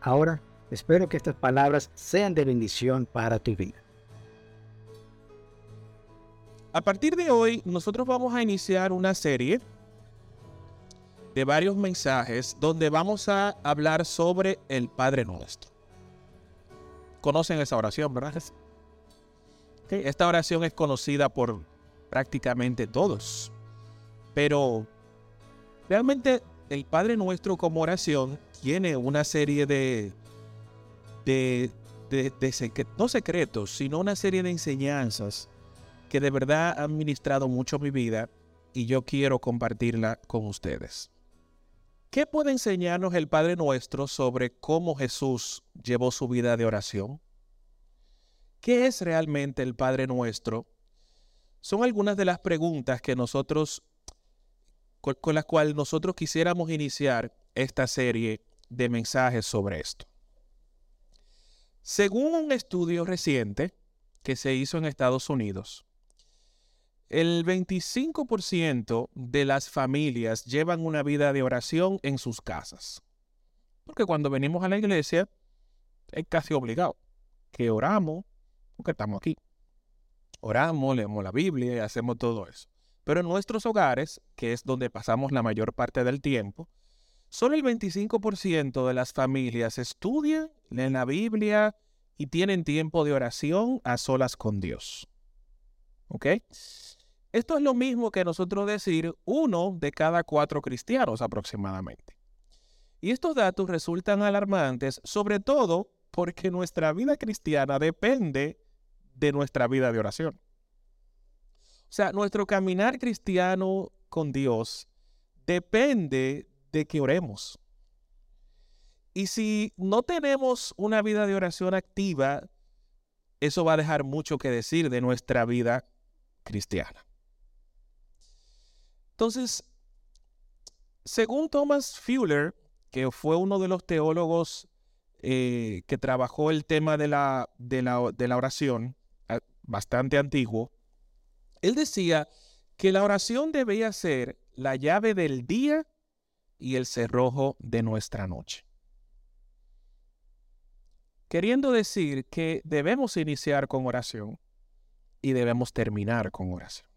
Ahora, espero que estas palabras sean de bendición para tu vida. A partir de hoy, nosotros vamos a iniciar una serie de varios mensajes donde vamos a hablar sobre el Padre Nuestro. Conocen esa oración, ¿verdad? Esta oración es conocida por prácticamente todos, pero realmente el Padre Nuestro como oración tiene una serie de, de, no secretos, sino una serie de enseñanzas que de verdad han ministrado mucho mi vida y yo quiero compartirla con ustedes. ¿Qué puede enseñarnos el Padre Nuestro sobre cómo Jesús llevó su vida de oración? ¿Qué es realmente el Padre Nuestro? Son algunas de las preguntas que nosotros con, las cuales nosotros quisiéramos iniciar esta serie de mensajes sobre esto. Según un estudio reciente que se hizo en Estados Unidos, el 25% de las familias llevan una vida de oración en sus casas. Porque cuando venimos a la iglesia es casi obligado que oramos porque estamos aquí. Oramos, leemos la Biblia y hacemos todo eso. Pero en nuestros hogares, que es donde pasamos la mayor parte del tiempo, solo el 25% de las familias estudian, leen la Biblia y tienen tiempo de oración a solas con Dios. ¿Ok? Esto es lo mismo que nosotros decir uno de cada cuatro cristianos aproximadamente. Y estos datos resultan alarmantes, sobre todo porque nuestra vida cristiana depende de nuestra vida de oración. O sea, nuestro caminar cristiano con Dios depende de que oremos. Y si no tenemos una vida de oración activa, eso va a dejar mucho que decir de nuestra vida cristiana. Entonces, según Thomas Fuller, que fue uno de los teólogos eh, que trabajó el tema de la, de la oración, bastante antiguo, él decía que la oración debía ser la llave del día y el cerrojo de nuestra noche. Queriendo decir que debemos iniciar con oración y debemos terminar con oración.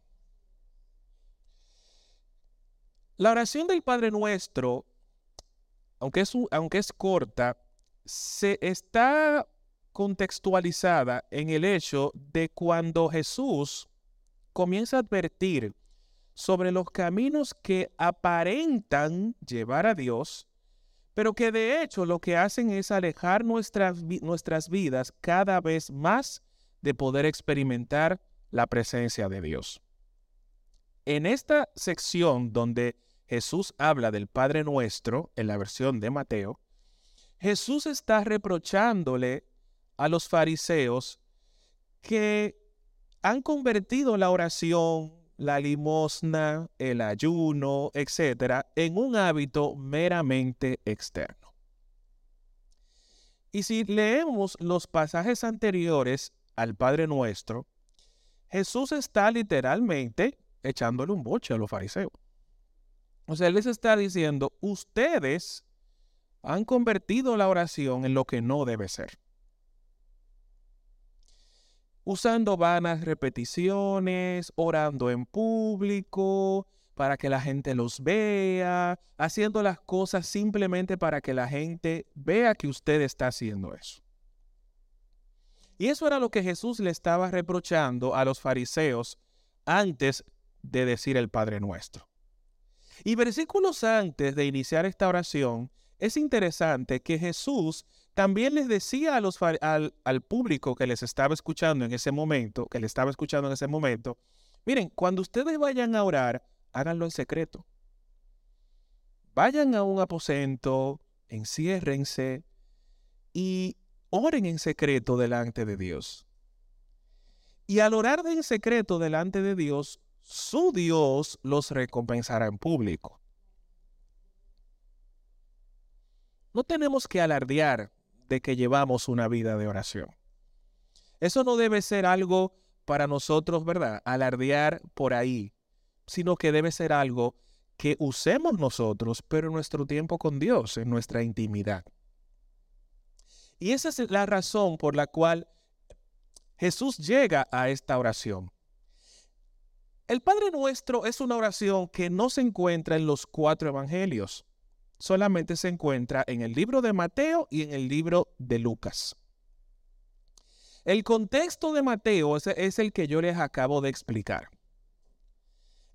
La oración del Padre Nuestro, aunque es, aunque es corta, se está contextualizada en el hecho de cuando Jesús comienza a advertir sobre los caminos que aparentan llevar a Dios, pero que de hecho lo que hacen es alejar nuestras, nuestras vidas cada vez más de poder experimentar la presencia de Dios. En esta sección donde Jesús habla del Padre Nuestro, en la versión de Mateo, Jesús está reprochándole a los fariseos que han convertido la oración, la limosna, el ayuno, etcétera, en un hábito meramente externo. Y si leemos los pasajes anteriores al Padre Nuestro, Jesús está literalmente echándole un boche a los fariseos. O sea, Él les está diciendo, ustedes han convertido la oración en lo que no debe ser usando vanas repeticiones, orando en público, para que la gente los vea, haciendo las cosas simplemente para que la gente vea que usted está haciendo eso. Y eso era lo que Jesús le estaba reprochando a los fariseos antes de decir el Padre Nuestro. Y versículos antes de iniciar esta oración, es interesante que Jesús también les decía al, al público que les estaba escuchando en ese momento, que le estaba escuchando en ese momento, miren, cuando ustedes vayan a orar, háganlo en secreto. Vayan a un aposento, enciérrense y oren en secreto delante de Dios. Y al orar en secreto delante de Dios, su Dios los recompensará en público. No tenemos que alardear de que llevamos una vida de oración. Eso no debe ser algo para nosotros, ¿verdad? Alardear por ahí, sino que debe ser algo que usemos nosotros, pero en nuestro tiempo con Dios, en nuestra intimidad. Y esa es la razón por la cual Jesús llega a esta oración. El Padre Nuestro es una oración que no se encuentra en los cuatro evangelios, solamente se encuentra en el libro de Mateo y en el libro de Lucas. El contexto de Mateo es, el que yo les acabo de explicar.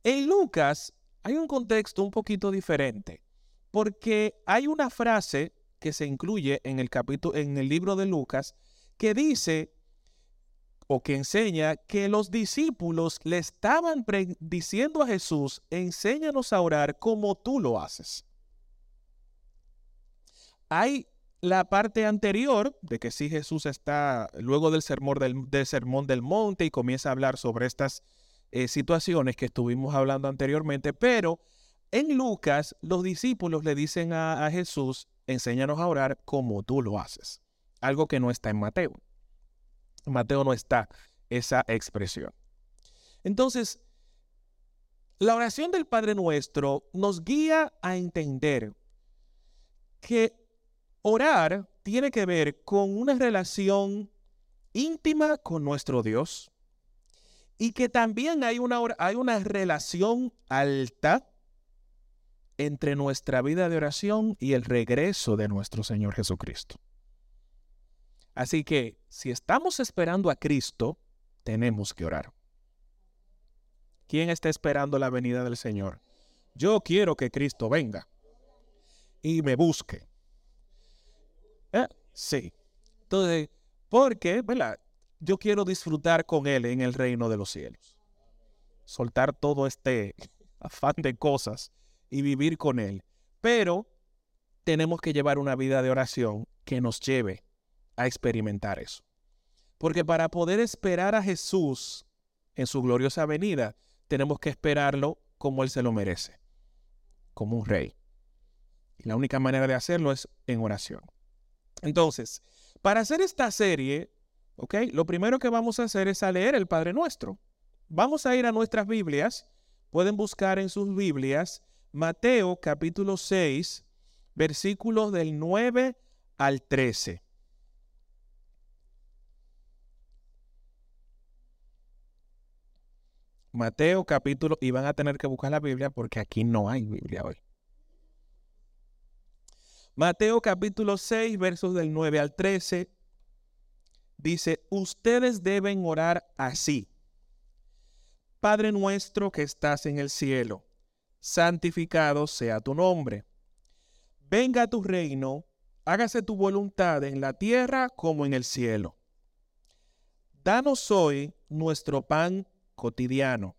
En Lucas hay un contexto un poquito diferente, porque hay una frase que se incluye en el capítulo en el libro de Lucas que dice o que enseña que los discípulos le estaban diciendo a Jesús, enséñanos a orar como tú lo haces. Hay la parte anterior de que sí Jesús está luego del sermón del, sermón del monte y comienza a hablar sobre estas eh, situaciones que estuvimos hablando anteriormente, pero en Lucas los discípulos le dicen a Jesús, enséñanos a orar como tú lo haces, algo que no está en Mateo. Mateo no está esa expresión. Entonces, la oración del Padre Nuestro nos guía a entender que orar tiene que ver con una relación íntima con nuestro Dios y que también hay una, hay una relación alta entre nuestra vida de oración y el regreso de nuestro Señor Jesucristo. Así que si estamos esperando a Cristo, tenemos que orar. ¿Quién está esperando la venida del Señor? Yo quiero que Cristo venga y me busque. Sí. Entonces, porque, ¿verdad? Yo quiero disfrutar con Él en el reino de los cielos. Soltar todo este afán de cosas y vivir con Él. Pero tenemos que llevar una vida de oración que nos lleve a experimentar eso. Porque para poder esperar a Jesús en su gloriosa venida, tenemos que esperarlo como Él se lo merece, como un rey. Y la única manera de hacerlo es en oración. Entonces, para hacer esta serie, ¿ok? Lo primero que vamos a hacer es a leer el Padre Nuestro. Vamos a ir a nuestras Biblias. Pueden buscar en sus Biblias Mateo capítulo 6, versículos del 9 al 13. Mateo capítulo, y van a tener que buscar la Biblia porque aquí no hay Biblia hoy. Mateo capítulo 6, versos del 9 al 13, dice, ustedes deben orar así. Padre nuestro que estás en el cielo, santificado sea tu nombre. Venga tu reino, hágase tu voluntad en la tierra como en el cielo. Danos hoy nuestro pan cotidiano.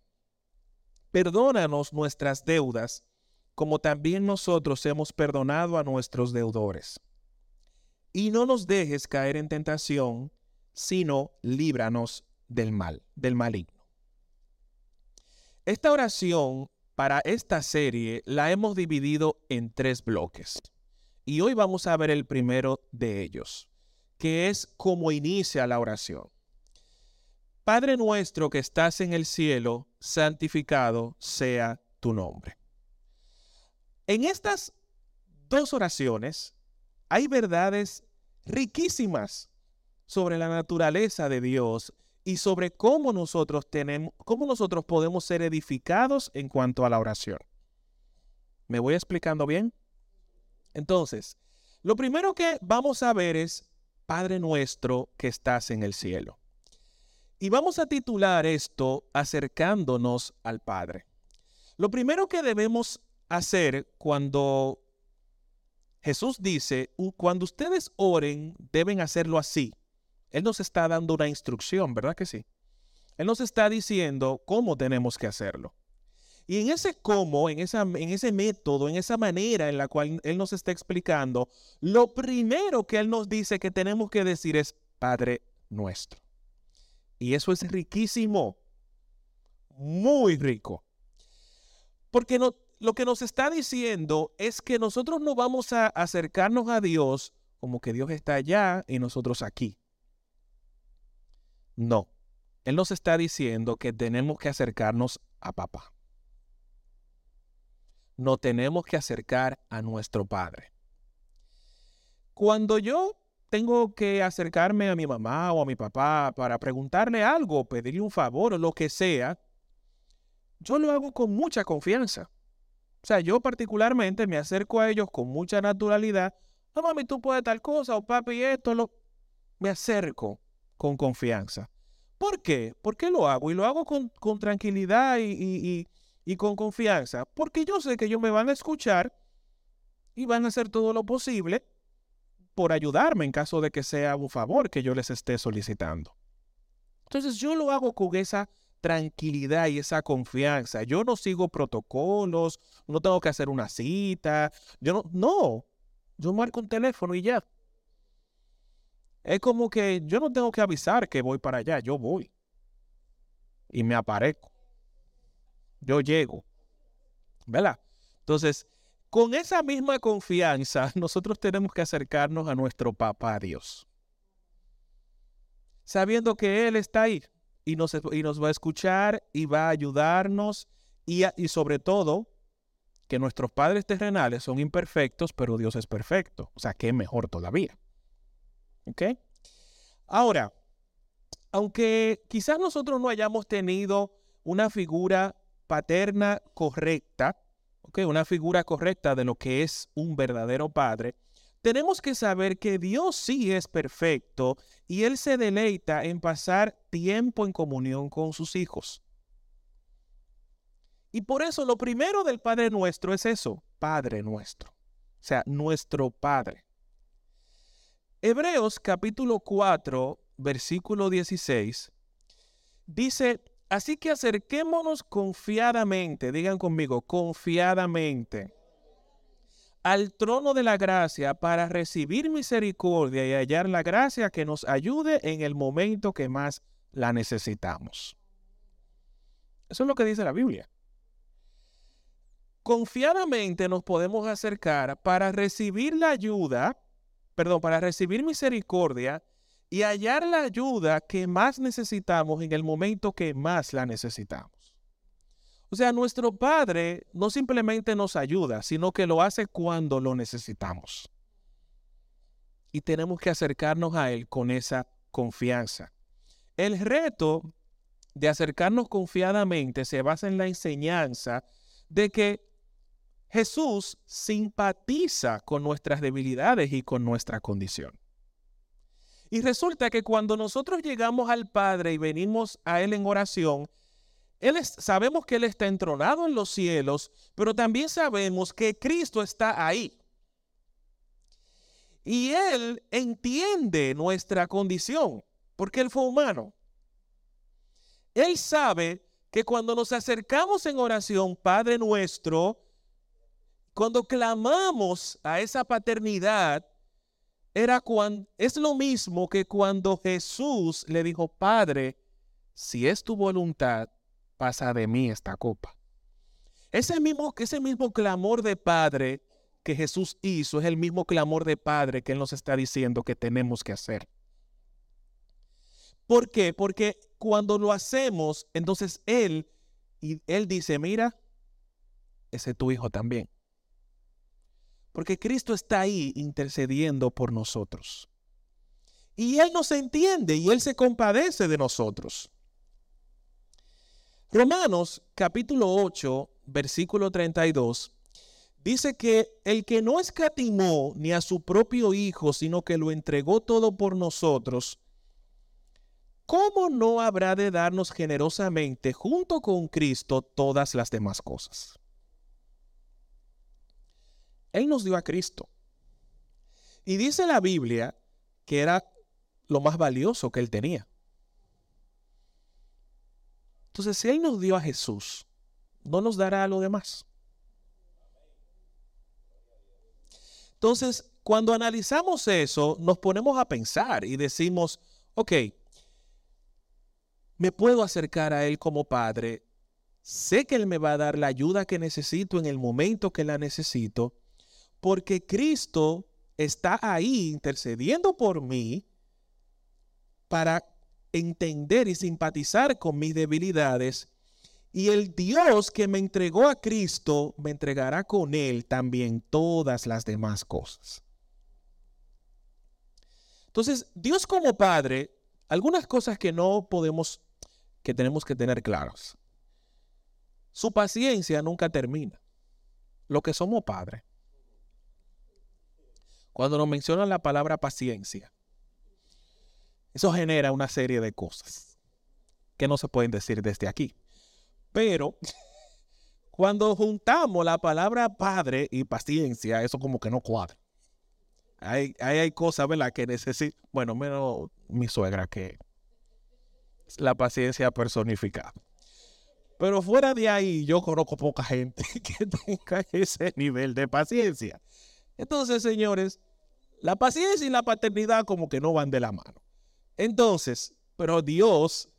Perdónanos nuestras deudas, como también nosotros hemos perdonado a nuestros deudores. Y no nos dejes caer en tentación, sino líbranos del mal, del maligno. Esta oración para esta serie la hemos dividido en tres bloques. Y hoy vamos a ver el primero de ellos, que es cómo inicia la oración. Padre nuestro que estás en el cielo, santificado sea tu nombre. En estas dos oraciones hay verdades riquísimas sobre la naturaleza de Dios y sobre cómo nosotros tenemos, cómo nosotros podemos ser edificados en cuanto a la oración. ¿Me voy explicando bien? Entonces, lo primero que vamos a ver es Padre nuestro que estás en el cielo. Y vamos a titular esto acercándonos al Padre. Lo primero que debemos hacer cuando Jesús dice, cuando ustedes oren, deben hacerlo así. Él nos está dando una instrucción, ¿verdad que sí? Él nos está diciendo cómo tenemos que hacerlo. Y en ese cómo, en, en ese método, en esa manera en la cual Él nos está explicando, lo primero que Él nos dice que tenemos que decir es Padre nuestro. Y eso es riquísimo, muy rico. Porque no, lo que nos está diciendo es que nosotros no vamos a acercarnos a Dios como que Dios está allá y nosotros aquí. No, Él nos está diciendo que tenemos que acercarnos a papá. No tenemos que acercar a nuestro Padre. Cuando yo tengo que acercarme a mi mamá o a mi papá para preguntarle algo, pedirle un favor o lo que sea, yo lo hago con mucha confianza. O sea, yo particularmente me acerco a ellos con mucha naturalidad. No, mami, tú puedes tal cosa, o papi, esto, lo... Me acerco con confianza. ¿Por qué? ¿Por qué lo hago? Y lo hago con, tranquilidad y, y con confianza. Porque yo sé que ellos me van a escuchar y van a hacer todo lo posible por ayudarme en caso de que sea un favor que yo les esté solicitando. Entonces yo lo hago con esa tranquilidad y esa confianza. Yo no sigo protocolos, no tengo que hacer una cita, yo no, no, yo marco un teléfono y ya. Es como que yo no tengo que avisar que voy para allá, yo voy. Y me aparezco. Yo llego. ¿Verdad? Entonces, con esa misma confianza, nosotros tenemos que acercarnos a nuestro papá Dios. Sabiendo que Él está ahí y nos, y nos va a escuchar y va a ayudarnos y, sobre todo que nuestros padres terrenales son imperfectos, pero Dios es perfecto. O sea, que mejor todavía. ¿Ok? Ahora, aunque quizás nosotros no hayamos tenido una figura paterna correcta, ¿okay? una figura correcta de lo que es un verdadero padre, tenemos que saber que Dios sí es perfecto y Él se deleita en pasar tiempo en comunión con sus hijos. Y por eso lo primero del Padre nuestro es eso, Padre nuestro. O sea, nuestro Padre. Hebreos capítulo 4, versículo 16, dice, así que acerquémonos confiadamente, digan conmigo, confiadamente al trono de la gracia para recibir misericordia y hallar la gracia que nos ayude en el momento que más la necesitamos. Eso es lo que dice la Biblia. Confiadamente nos podemos acercar para recibir la ayuda, perdón, para recibir misericordia y hallar la ayuda que más necesitamos en el momento que más la necesitamos. O sea, nuestro Padre no simplemente nos ayuda, sino que lo hace cuando lo necesitamos. Y tenemos que acercarnos a Él con esa confianza. El reto de acercarnos confiadamente se basa en la enseñanza de que Jesús simpatiza con nuestras debilidades y con nuestra condición. Y resulta que cuando nosotros llegamos al Padre y venimos a Él en oración, sabemos que Él está entronado en los cielos, pero también sabemos que Cristo está ahí. Y Él entiende nuestra condición, porque Él fue humano. Él sabe que cuando nos acercamos en oración, Padre nuestro, cuando clamamos a esa paternidad, era cuando, es lo mismo que cuando Jesús le dijo, Padre, si es tu voluntad, pasa de mí esta copa. Ese mismo, ese mismo clamor de Padre que Jesús hizo es el mismo clamor de Padre que Él nos está diciendo que tenemos que hacer. ¿Por qué? Porque cuando lo hacemos, entonces Él, y Él dice, mira, ese es tu hijo también. Porque Cristo está ahí intercediendo por nosotros. Y Él nos entiende y Él se compadece de nosotros. Romanos capítulo 8, versículo 32, dice que el que no escatimó ni a su propio Hijo, sino que lo entregó todo por nosotros, ¿cómo no habrá de darnos generosamente junto con Cristo todas las demás cosas? Él nos dio a Cristo. Y dice la Biblia que era lo más valioso que él tenía. Entonces, si Él nos dio a Jesús, no nos dará lo demás. Entonces, cuando analizamos eso, nos ponemos a pensar y decimos, ok, me puedo acercar a Él como Padre, sé que Él me va a dar la ayuda que necesito en el momento que la necesito, porque Cristo está ahí intercediendo por mí para entender y simpatizar con mis debilidades y el Dios que me entregó a Cristo me entregará con Él también todas las demás cosas. Entonces, Dios como Padre, algunas cosas que no podemos, que tenemos que tener claros. Su paciencia nunca termina. Lo que somos padres. Cuando nos mencionan la palabra paciencia, eso genera una serie de cosas que no se pueden decir desde aquí. Pero cuando juntamos la palabra padre y paciencia, eso como que no cuadra. Hay, hay, cosas, ¿verdad? Que necesito, bueno, menos mi suegra que la paciencia personificada. Pero fuera de ahí, yo conozco poca gente que tenga ese nivel de paciencia. Entonces, señores, la paciencia y la paternidad como que no van de la mano. Entonces, pero Dios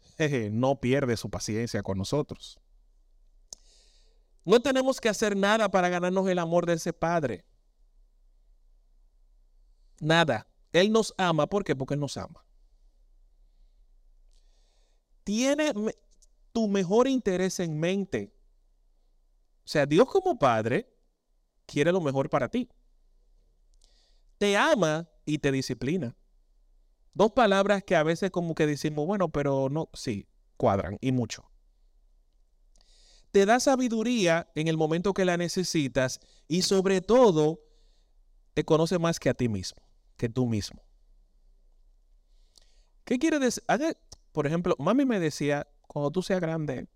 no pierde su paciencia con nosotros. No tenemos que hacer nada para ganarnos el amor de ese Padre. Nada. Él nos ama. ¿Por qué? Porque Él nos ama. Tiene tu mejor interés en mente. O sea, Dios como Padre quiere lo mejor para ti. Te ama y te disciplina. Dos palabras que a veces como que decimos, bueno, pero no, sí, cuadran y mucho. Te da sabiduría en el momento que la necesitas y sobre todo te conoce más que a ti mismo, que tú mismo. ¿Qué quiere decir? Por ejemplo, mami me decía, cuando tú seas grande,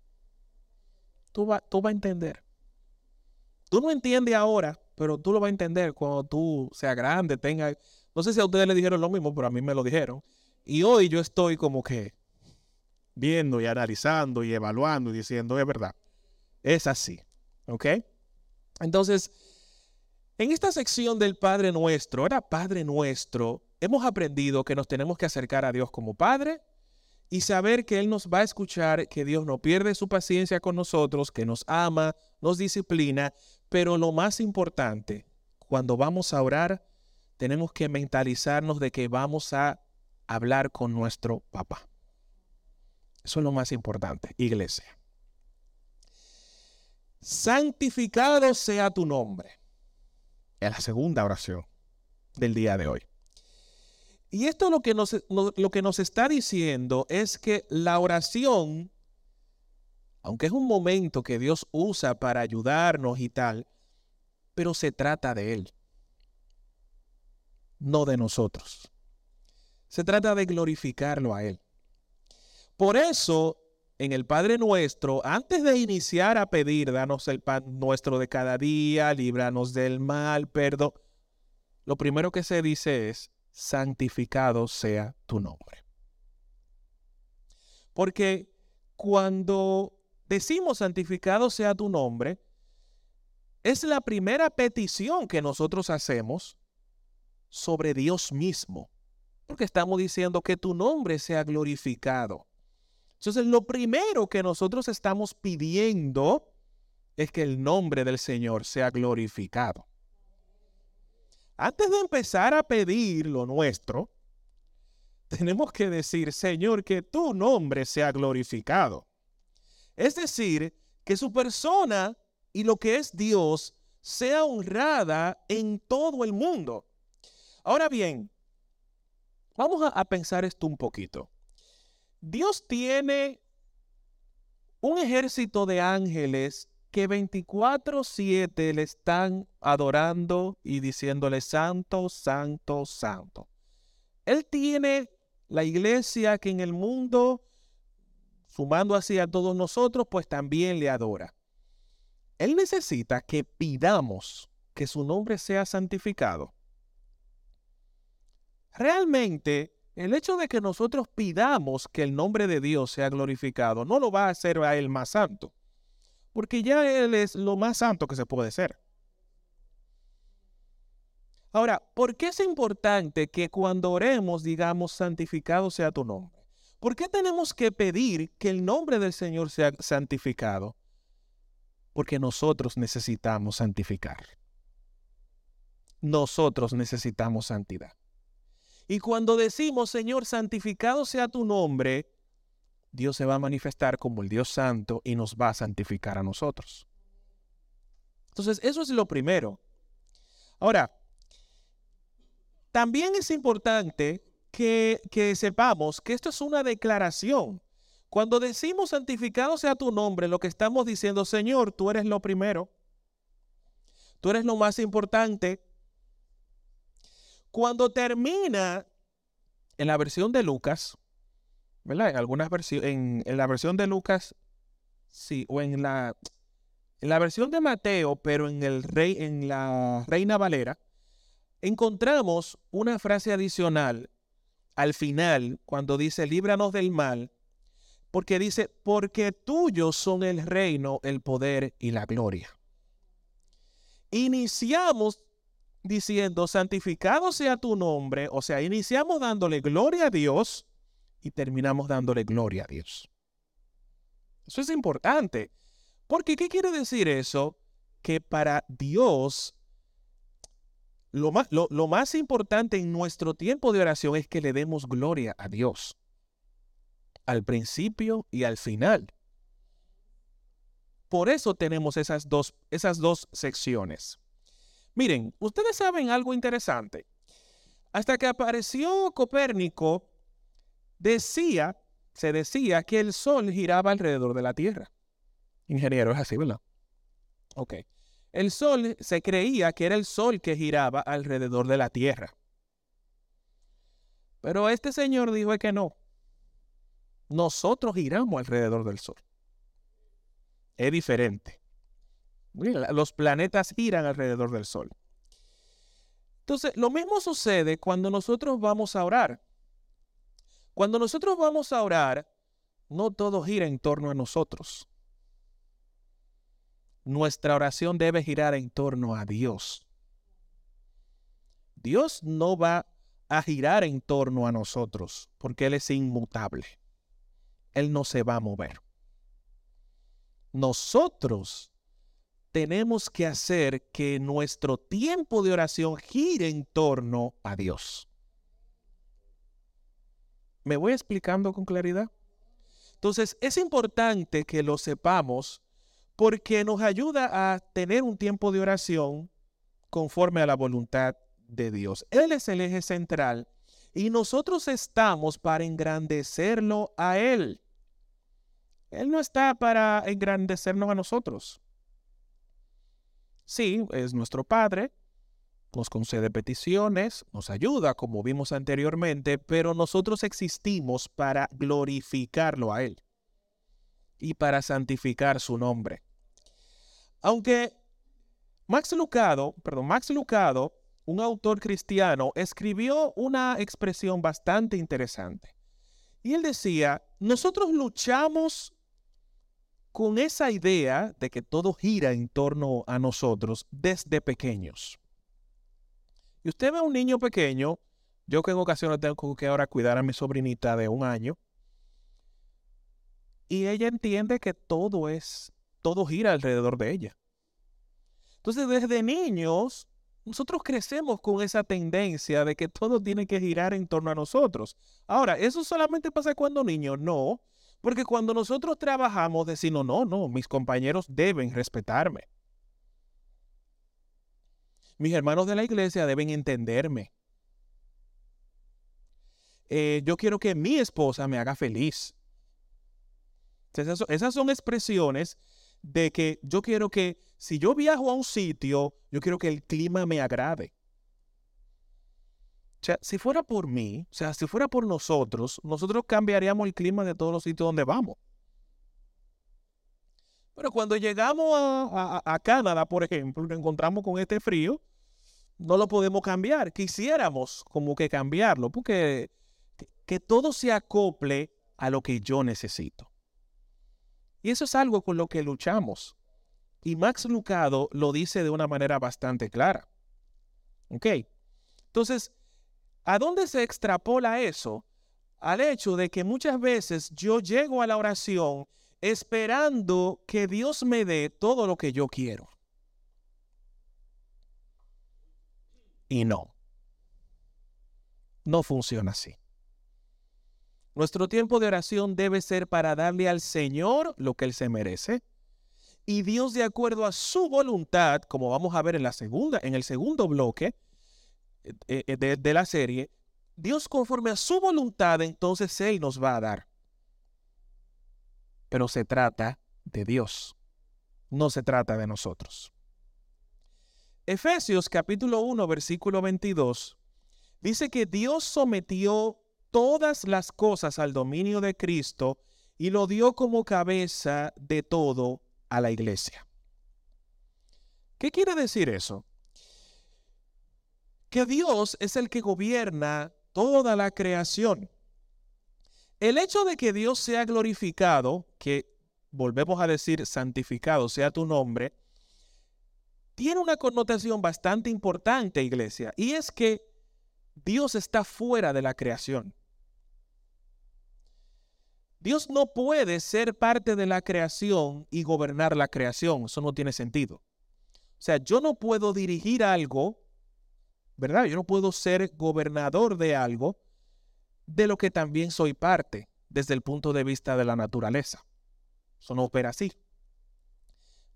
tú vas tú va a entender. Tú no entiendes ahora, pero tú lo vas a entender cuando tú seas grande, tenga no sé si a ustedes le dijeron lo mismo, pero a mí me lo dijeron. Y hoy yo estoy como que viendo y analizando y evaluando y diciendo, es verdad, es así. ¿Ok? Entonces, en esta sección del Padre Nuestro, ahora Padre Nuestro, hemos aprendido que nos tenemos que acercar a Dios como Padre y saber que Él nos va a escuchar, que Dios no pierde su paciencia con nosotros, que nos ama, nos disciplina, pero lo más importante, cuando vamos a orar, tenemos que mentalizarnos de que vamos a hablar con nuestro papá. Eso es lo más importante, iglesia. Santificado sea tu nombre. Es la segunda oración del día de hoy. Y esto lo que, nos, lo que nos está diciendo es que la oración, aunque es un momento que Dios usa para ayudarnos y tal, pero se trata de Él no de nosotros. Se trata de glorificarlo a Él. Por eso, en el Padre nuestro, antes de iniciar a pedir, danos el pan nuestro de cada día, líbranos del mal, perdón, lo primero que se dice es, santificado sea tu nombre. Porque cuando decimos santificado sea tu nombre, es la primera petición que nosotros hacemos sobre Dios mismo, porque estamos diciendo que tu nombre sea glorificado. Entonces, lo primero que nosotros estamos pidiendo es que el nombre del Señor sea glorificado. Antes de empezar a pedir lo nuestro, tenemos que decir, Señor, que tu nombre sea glorificado. Es decir, que su persona y lo que es Dios sea honrada en todo el mundo. Ahora bien, vamos a, pensar esto un poquito. Dios tiene un ejército de ángeles que 24/7 le están adorando y diciéndole santo, santo, santo. Él tiene la iglesia que en el mundo, sumando así a todos nosotros, pues también le adora. Él necesita que pidamos que su nombre sea santificado. Realmente, el hecho de que nosotros pidamos que el nombre de Dios sea glorificado no lo va a hacer a Él más santo. porque ya Él es lo más santo que se puede ser. Ahora, ¿por qué es importante que cuando oremos digamos santificado sea tu nombre? ¿Por qué tenemos que pedir que el nombre del Señor sea santificado? Porque nosotros necesitamos santificar. Nosotros necesitamos santidad. Y cuando decimos, Señor, santificado sea tu nombre, Dios se va a manifestar como el Dios santo y nos va a santificar a nosotros. Entonces, eso es lo primero. Ahora, también es importante que, que, sepamos que esto es una declaración. Cuando decimos santificado sea tu nombre, lo que estamos diciendo, Señor, tú eres lo primero. Tú eres lo más importante. Cuando termina en la versión de Lucas, ¿verdad? En algunas versiones, en, la versión de Lucas, sí, o en la, en la versión de Mateo, pero en el rey, en la Reina Valera, encontramos una frase adicional al final cuando dice líbranos del mal, porque dice, porque tuyos son el reino, el poder y la gloria. Iniciamos diciendo, santificado sea tu nombre, o sea, iniciamos dándole gloria a Dios y terminamos dándole gloria a Dios. Eso es importante, porque ¿qué quiere decir eso? Que para Dios lo más, lo, lo más importante en nuestro tiempo de oración es que le demos gloria a Dios, al principio y al final. Por eso tenemos esas dos, esas dos secciones. Miren, ustedes saben algo interesante. Hasta que apareció Copérnico, decía, se decía que el Sol giraba alrededor de la Tierra. Ingeniero, es así, ¿verdad? Ok. El Sol se creía que era el Sol que giraba alrededor de la Tierra. Pero este señor dijo que no. Nosotros giramos alrededor del Sol. Es diferente los planetas giran alrededor del Sol. Entonces, lo mismo sucede cuando nosotros vamos a orar. Cuando nosotros vamos a orar, no todo gira en torno a nosotros. Nuestra oración debe girar en torno a Dios. Dios no va a girar en torno a nosotros porque Él es inmutable. Él no se va a mover. Nosotros tenemos que hacer que nuestro tiempo de oración gire en torno a Dios. ¿Me voy explicando con claridad? Entonces, es importante que lo sepamos porque nos ayuda a tener un tiempo de oración conforme a la voluntad de Dios. Él es el eje central y nosotros estamos para engrandecerlo a Él. Él no está para engrandecernos a nosotros. Sí, es nuestro Padre, nos concede peticiones, nos ayuda, como vimos anteriormente, pero nosotros existimos para glorificarlo a Él y para santificar su nombre. Aunque Max Lucado, perdón, Max Lucado, un autor cristiano, escribió una expresión bastante interesante. Y él decía, nosotros luchamos con esa idea de que todo gira en torno a nosotros desde pequeños. Y usted ve a un niño pequeño, yo que en ocasiones tengo que ahora cuidar a mi sobrinita de un año, y ella entiende que todo es, todo gira alrededor de ella. Entonces, desde niños, nosotros crecemos con esa tendencia de que todo tiene que girar en torno a nosotros. Ahora, ¿eso solamente pasa cuando niños? No. Porque cuando nosotros trabajamos decimos, no, no, mis compañeros deben respetarme. Mis hermanos de la iglesia deben entenderme. Eh, yo quiero que mi esposa me haga feliz. Esas, esas son expresiones de que yo quiero que si yo viajo a un sitio, yo quiero que el clima me agrade. Si fuera por mí, o sea, si fuera por nosotros, nosotros cambiaríamos el clima de todos los sitios donde vamos. Pero cuando llegamos a, Canadá, por ejemplo, nos encontramos con este frío, no lo podemos cambiar. Quisiéramos como que cambiarlo, porque que todo se acople a lo que yo necesito. Y eso es algo con lo que luchamos. Y Max Lucado lo dice de una manera bastante clara. ¿Ok? Entonces, ¿a dónde se extrapola eso? Al hecho de que muchas veces yo llego a la oración esperando que Dios me dé todo lo que yo quiero. Y no. No funciona así. Nuestro tiempo de oración debe ser para darle al Señor lo que Él se merece. Y Dios, de acuerdo a su voluntad, como vamos a ver en, la segunda, en el segundo bloque de, de la serie, Dios conforme a su voluntad, entonces Él nos va a dar. Pero se trata de Dios, no se trata de nosotros. Efesios capítulo 1, versículo 22, dice que Dios sometió todas las cosas al dominio de Cristo y lo dio como cabeza de todo a la iglesia. ¿Qué quiere decir eso? Que Dios es el que gobierna toda la creación. El hecho de que Dios sea glorificado, que volvemos a decir santificado sea tu nombre, tiene una connotación bastante importante, iglesia, y es que Dios está fuera de la creación. Dios no puede ser parte de la creación y gobernar la creación. Eso no tiene sentido. O sea, yo no puedo dirigir algo, ¿verdad? Yo no puedo ser gobernador de algo de lo que también soy parte desde el punto de vista de la naturaleza. Eso no opera así.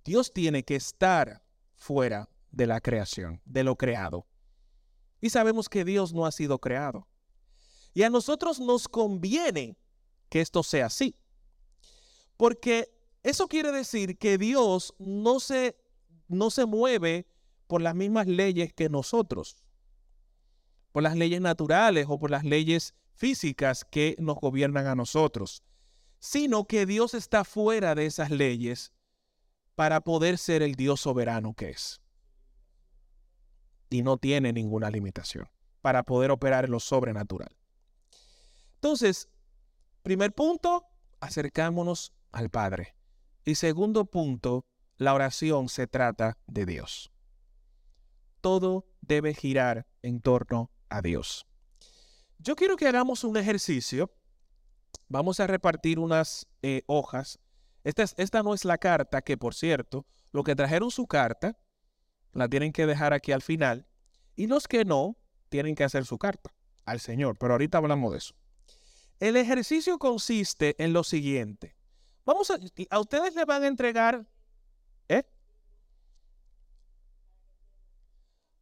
Dios tiene que estar fuera de la creación, de lo creado. Y sabemos que Dios no ha sido creado. Y a nosotros nos conviene que esto sea así. Porque eso quiere decir que Dios no se, no se mueve por las mismas leyes que nosotros, por las leyes naturales o por las leyes físicas que nos gobiernan a nosotros, sino que Dios está fuera de esas leyes para poder ser el Dios soberano que es. Y no tiene ninguna limitación para poder operar en lo sobrenatural. Entonces, Primer punto, acercámonos al Padre. Y segundo punto, la oración se trata de Dios. Todo debe girar en torno a Dios. Yo quiero que hagamos un ejercicio. Vamos a repartir unas eh, hojas. Esta, esta no es la carta, que por cierto, los que trajeron su carta, la tienen que dejar aquí al final. Y los que no, tienen que hacer su carta al Señor. Pero ahorita hablamos de eso. El ejercicio consiste en lo siguiente. Vamos a, a ustedes le van a entregar, ¿eh?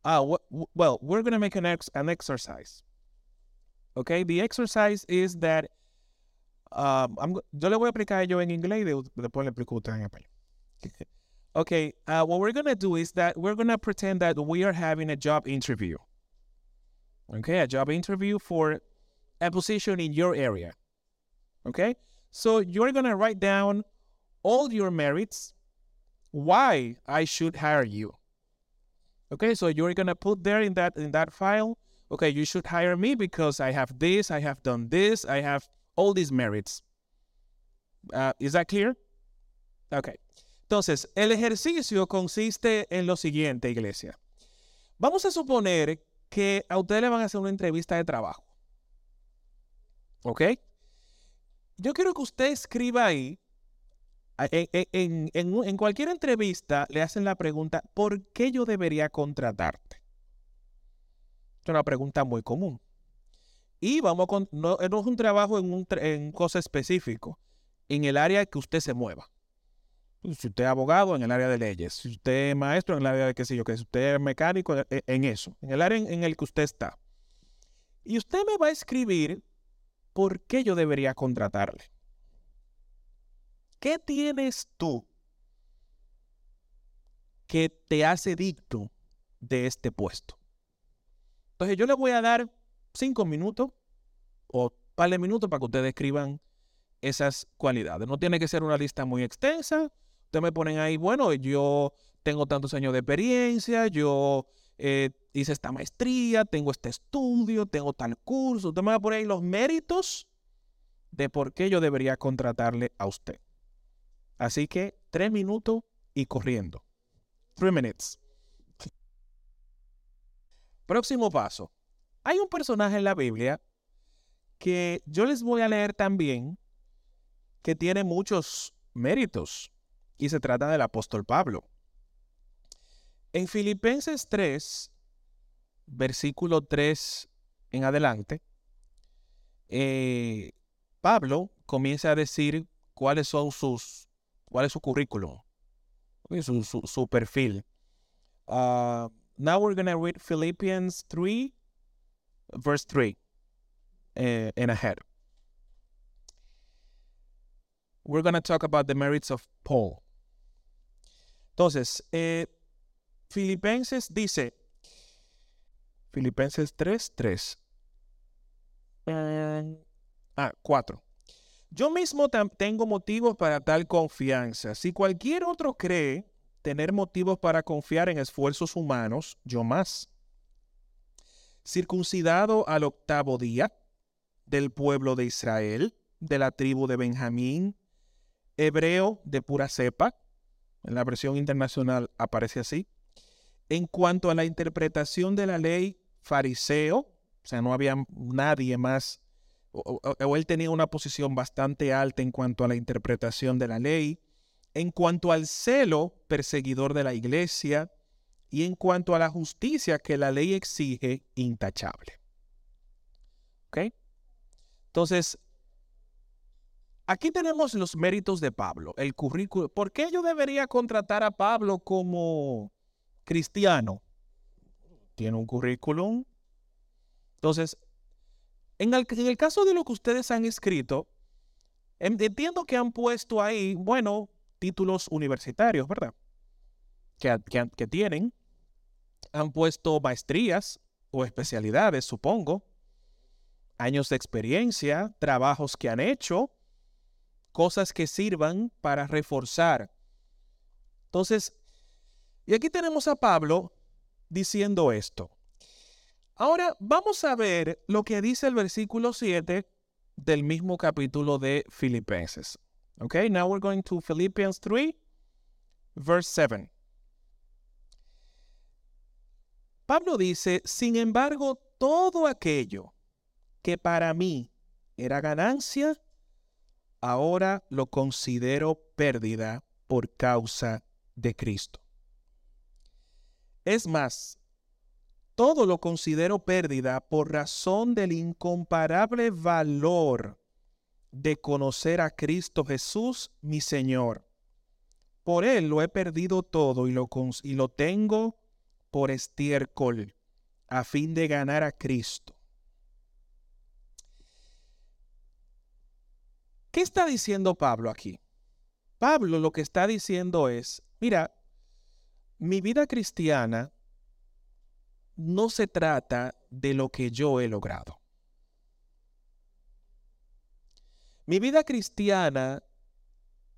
Ah, well, we're going to make an, ex, an exercise. Okay, the exercise is that um, I'm, yo le voy a explicar yo en inglés y después le explico usted en español. okay, uh, what we're going to do is that we're going to pretend that we are having a job interview. Okay, a job interview for a position in your area. Okay? So you're going to write down all your merits, why I should hire you. Okay? So you're to put there in that in that file, okay, you should hire me because I have this, I have done this, I have all these merits. Uh, is that clear? Okay. Entonces, el ejercicio consiste en lo siguiente, iglesia. Vamos a suponer que a ustedes le van a hacer una entrevista de trabajo. ¿Ok? Yo quiero que usted escriba ahí, en, cualquier entrevista le hacen la pregunta, ¿por qué yo debería contratarte? Es una pregunta muy común. Y vamos con, no, es un trabajo en un en cosa específico, en el área que usted se mueva. Si usted es abogado, en el área de leyes. Si usted es maestro, en el área de qué sé yo, que si usted es mecánico, en, en eso, en el área en el que usted está. Y usted me va a escribir ¿por qué yo debería contratarle? ¿Qué tienes tú que te hace dicto de este puesto? Entonces yo le voy a dar cinco minutos o par de minutos para que ustedes escriban esas cualidades. No tiene que ser una lista muy extensa. Ustedes me ponen ahí, bueno, yo tengo tantos años de experiencia, yo eh, hice esta maestría, tengo este estudio, tengo tal curso. Usted me va a poner ahí los méritos de por qué yo debería contratarle a usted. Así que tres minutos y corriendo. Three minutes. Próximo paso. Hay un personaje en la Biblia que yo les voy a leer también que tiene muchos méritos y se trata del apóstol Pablo. En Filipenses 3, versículo 3 en adelante, eh, Pablo comienza a decir cuáles son sus, cuál es su currículum, su, su, perfil. Uh, now we're going to read Philippians 3, verse 3 uh, and ahead. We're going to talk about the merits of Paul. Entonces, eh, Filipenses dice, Filipenses 3, 3. ah, 4. Yo mismo tengo motivos para tal confianza. Si cualquier otro cree tener motivos para confiar en esfuerzos humanos, yo más. Circuncidado al octavo día del pueblo de Israel, de la tribu de Benjamín, hebreo de pura cepa, en la versión internacional aparece así. En cuanto a la interpretación de la ley, fariseo, o sea, no había nadie más o, él tenía una posición bastante alta en cuanto a la interpretación de la ley, en cuanto al celo perseguidor de la iglesia y en cuanto a la justicia que la ley exige intachable. ¿Ok? Entonces, aquí tenemos los méritos de Pablo, el currículo. ¿Por qué yo debería contratar a Pablo como cristiano? Tiene un currículum. Entonces, en el, caso de lo que ustedes han escrito, entiendo que han puesto ahí, bueno, títulos universitarios, ¿verdad? Que, que, tienen. Han puesto maestrías o especialidades, supongo. Años de experiencia, trabajos que han hecho, cosas que sirvan para reforzar. Entonces, y aquí tenemos a Pablo diciendo esto. Ahora vamos a ver lo que dice el versículo 7 del mismo capítulo de Filipenses. Okay, now we're going to Philippians 3, verse 7. Pablo dice, sin embargo, todo aquello que para mí era ganancia, ahora lo considero pérdida por causa de Cristo. Es más, todo lo considero pérdida por razón del incomparable valor de conocer a Cristo Jesús, mi Señor. Por Él lo he perdido todo y lo, y lo tengo por estiércol, a fin de ganar a Cristo. ¿Qué está diciendo Pablo aquí? Pablo lo que está diciendo es, mira, mi vida cristiana no se trata de lo que yo he logrado. Mi vida cristiana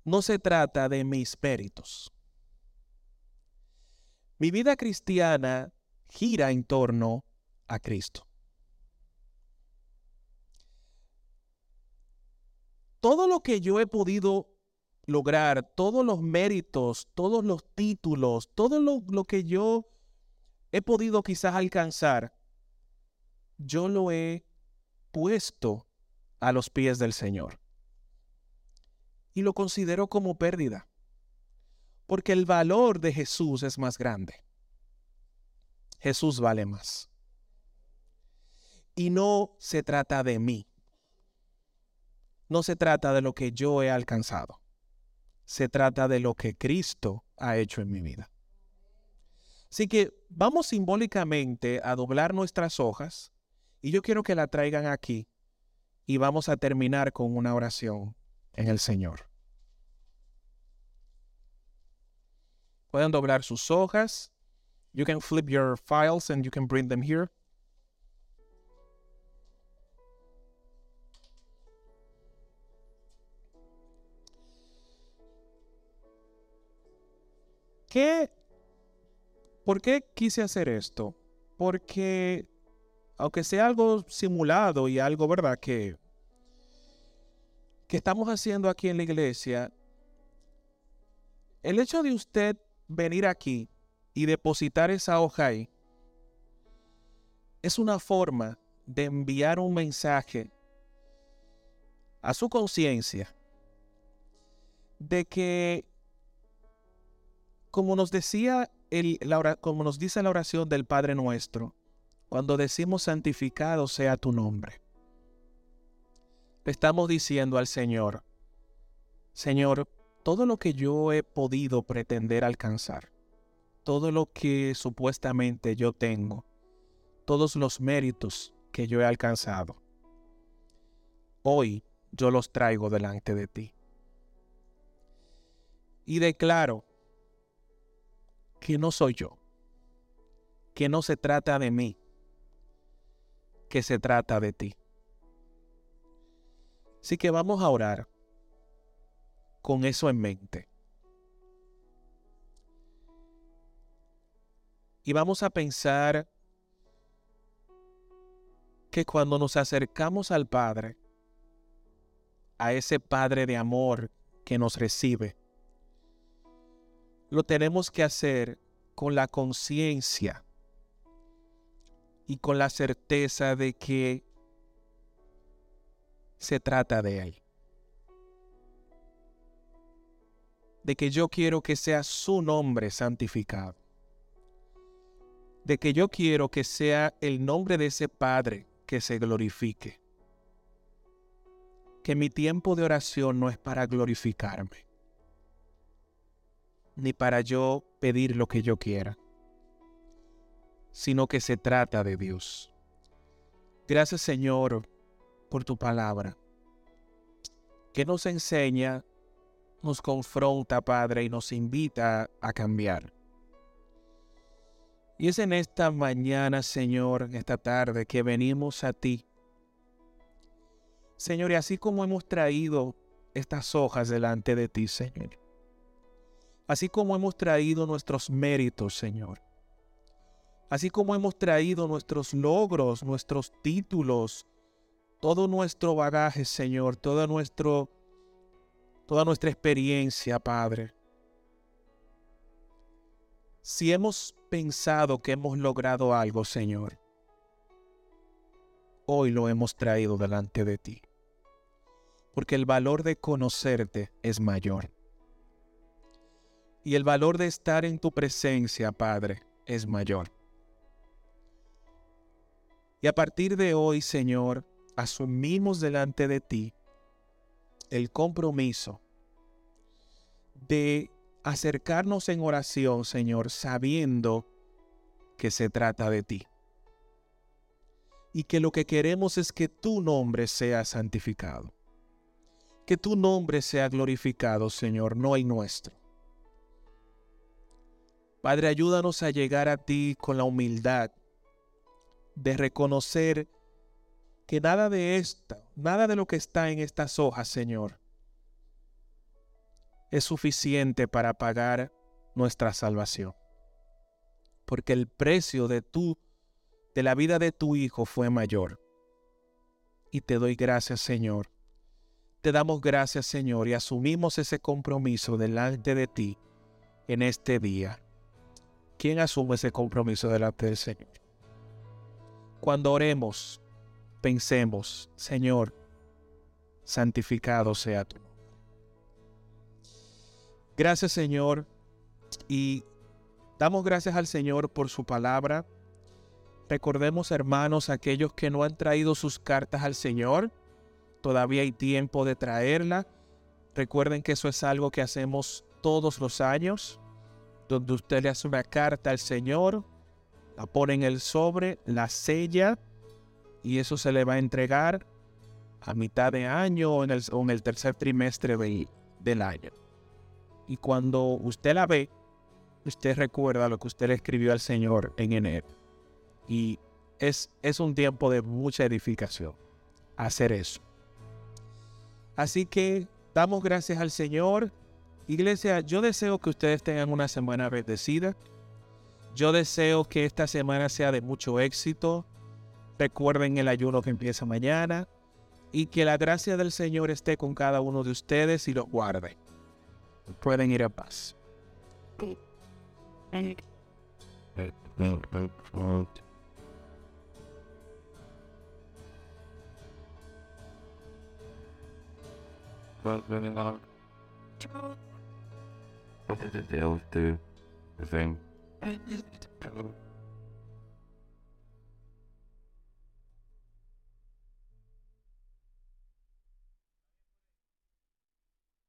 no se trata de mis méritos. Mi vida cristiana gira en torno a Cristo. Todo lo que yo he podido lograr, todos los méritos, todos los títulos, todo lo, lo que yo he podido quizás alcanzar, yo lo he puesto a los pies del Señor. Y lo considero como pérdida, porque el valor de Jesús es más grande. Jesús vale más. Y no se trata de mí. No se trata de lo que yo he alcanzado. Se trata de lo que Cristo ha hecho en mi vida. Así que vamos simbólicamente a doblar nuestras hojas y yo quiero que la traigan aquí y vamos a terminar con una oración en el Señor. Pueden doblar sus hojas. You can flip your files and you can bring them here. ¿Qué ¿Por qué quise hacer esto? Porque, aunque sea algo simulado y algo, ¿verdad? Que, que estamos haciendo aquí en la iglesia, El hecho de usted venir aquí y depositar esa hoja ahí es una forma de enviar un mensaje a su conciencia de que, como nos decía como nos dice la oración del Padre nuestro, cuando decimos santificado sea tu nombre, le estamos diciendo al Señor, Señor, todo lo que yo he podido pretender alcanzar, todo lo que supuestamente yo tengo, todos los méritos que yo he alcanzado, hoy yo los traigo delante de ti. Y declaro que no soy yo, que no se trata de mí, que se trata de ti. Así que vamos a orar con eso en mente. Y vamos a pensar que cuando nos acercamos al Padre, a ese Padre de amor que nos recibe, lo tenemos que hacer con la conciencia y con la certeza de que se trata de Él. De que yo quiero que sea su nombre santificado. De que yo quiero que sea el nombre de ese Padre que se glorifique. Que mi tiempo de oración no es para glorificarme ni para yo pedir lo que yo quiera, sino que se trata de Dios. Gracias Señor por tu palabra, que nos enseña, nos confronta, Padre, y nos invita a cambiar. Y es en esta mañana, Señor, en esta tarde, que venimos a ti. Señor, y así como hemos traído estas hojas delante de ti, Señor, así como hemos traído nuestros méritos, Señor. Así como hemos traído nuestros logros, nuestros títulos, todo nuestro bagaje, Señor, todo nuestro, toda nuestra experiencia, Padre. Si hemos pensado que hemos logrado algo, Señor, hoy lo hemos traído delante de ti. Porque el valor de conocerte es mayor y el valor de estar en tu presencia, Padre, es mayor. Y a partir de hoy, Señor, asumimos delante de ti el compromiso de acercarnos en oración, Señor, sabiendo que se trata de ti. Y que lo que queremos es que tu nombre sea santificado. Que tu nombre sea glorificado, Señor, no el nuestro. Padre, ayúdanos a llegar a ti con la humildad de reconocer que nada de esto, nada de lo que está en estas hojas, Señor, es suficiente para pagar nuestra salvación. Porque el precio de tu de la vida de tu hijo fue mayor. Y te doy gracias, Señor. Te damos gracias, Señor, y asumimos ese compromiso delante de ti en este día. ¿Quién asume ese compromiso delante del Señor? Cuando oremos, pensemos, Señor, santificado sea tu nombre. Gracias Señor y damos gracias al Señor por su palabra. Recordemos hermanos aquellos que no han traído sus cartas al Señor. Todavía hay tiempo de traerla. Recuerden que eso es algo que hacemos todos los años donde usted le hace una carta al Señor, la pone en el sobre, la sella y eso se le va a entregar a mitad de año o en el, tercer trimestre del año. Y cuando usted la ve, usted recuerda lo que usted le escribió al Señor en enero. Y es, es un tiempo de mucha edificación hacer eso. Así que damos gracias al Señor Iglesia, yo deseo que ustedes tengan una semana bendecida. Yo deseo que esta semana sea de mucho éxito. Recuerden el ayuno que empieza mañana. Y que la gracia del Señor esté con cada uno de ustedes y los guarde. Pueden ir a paz. The thing.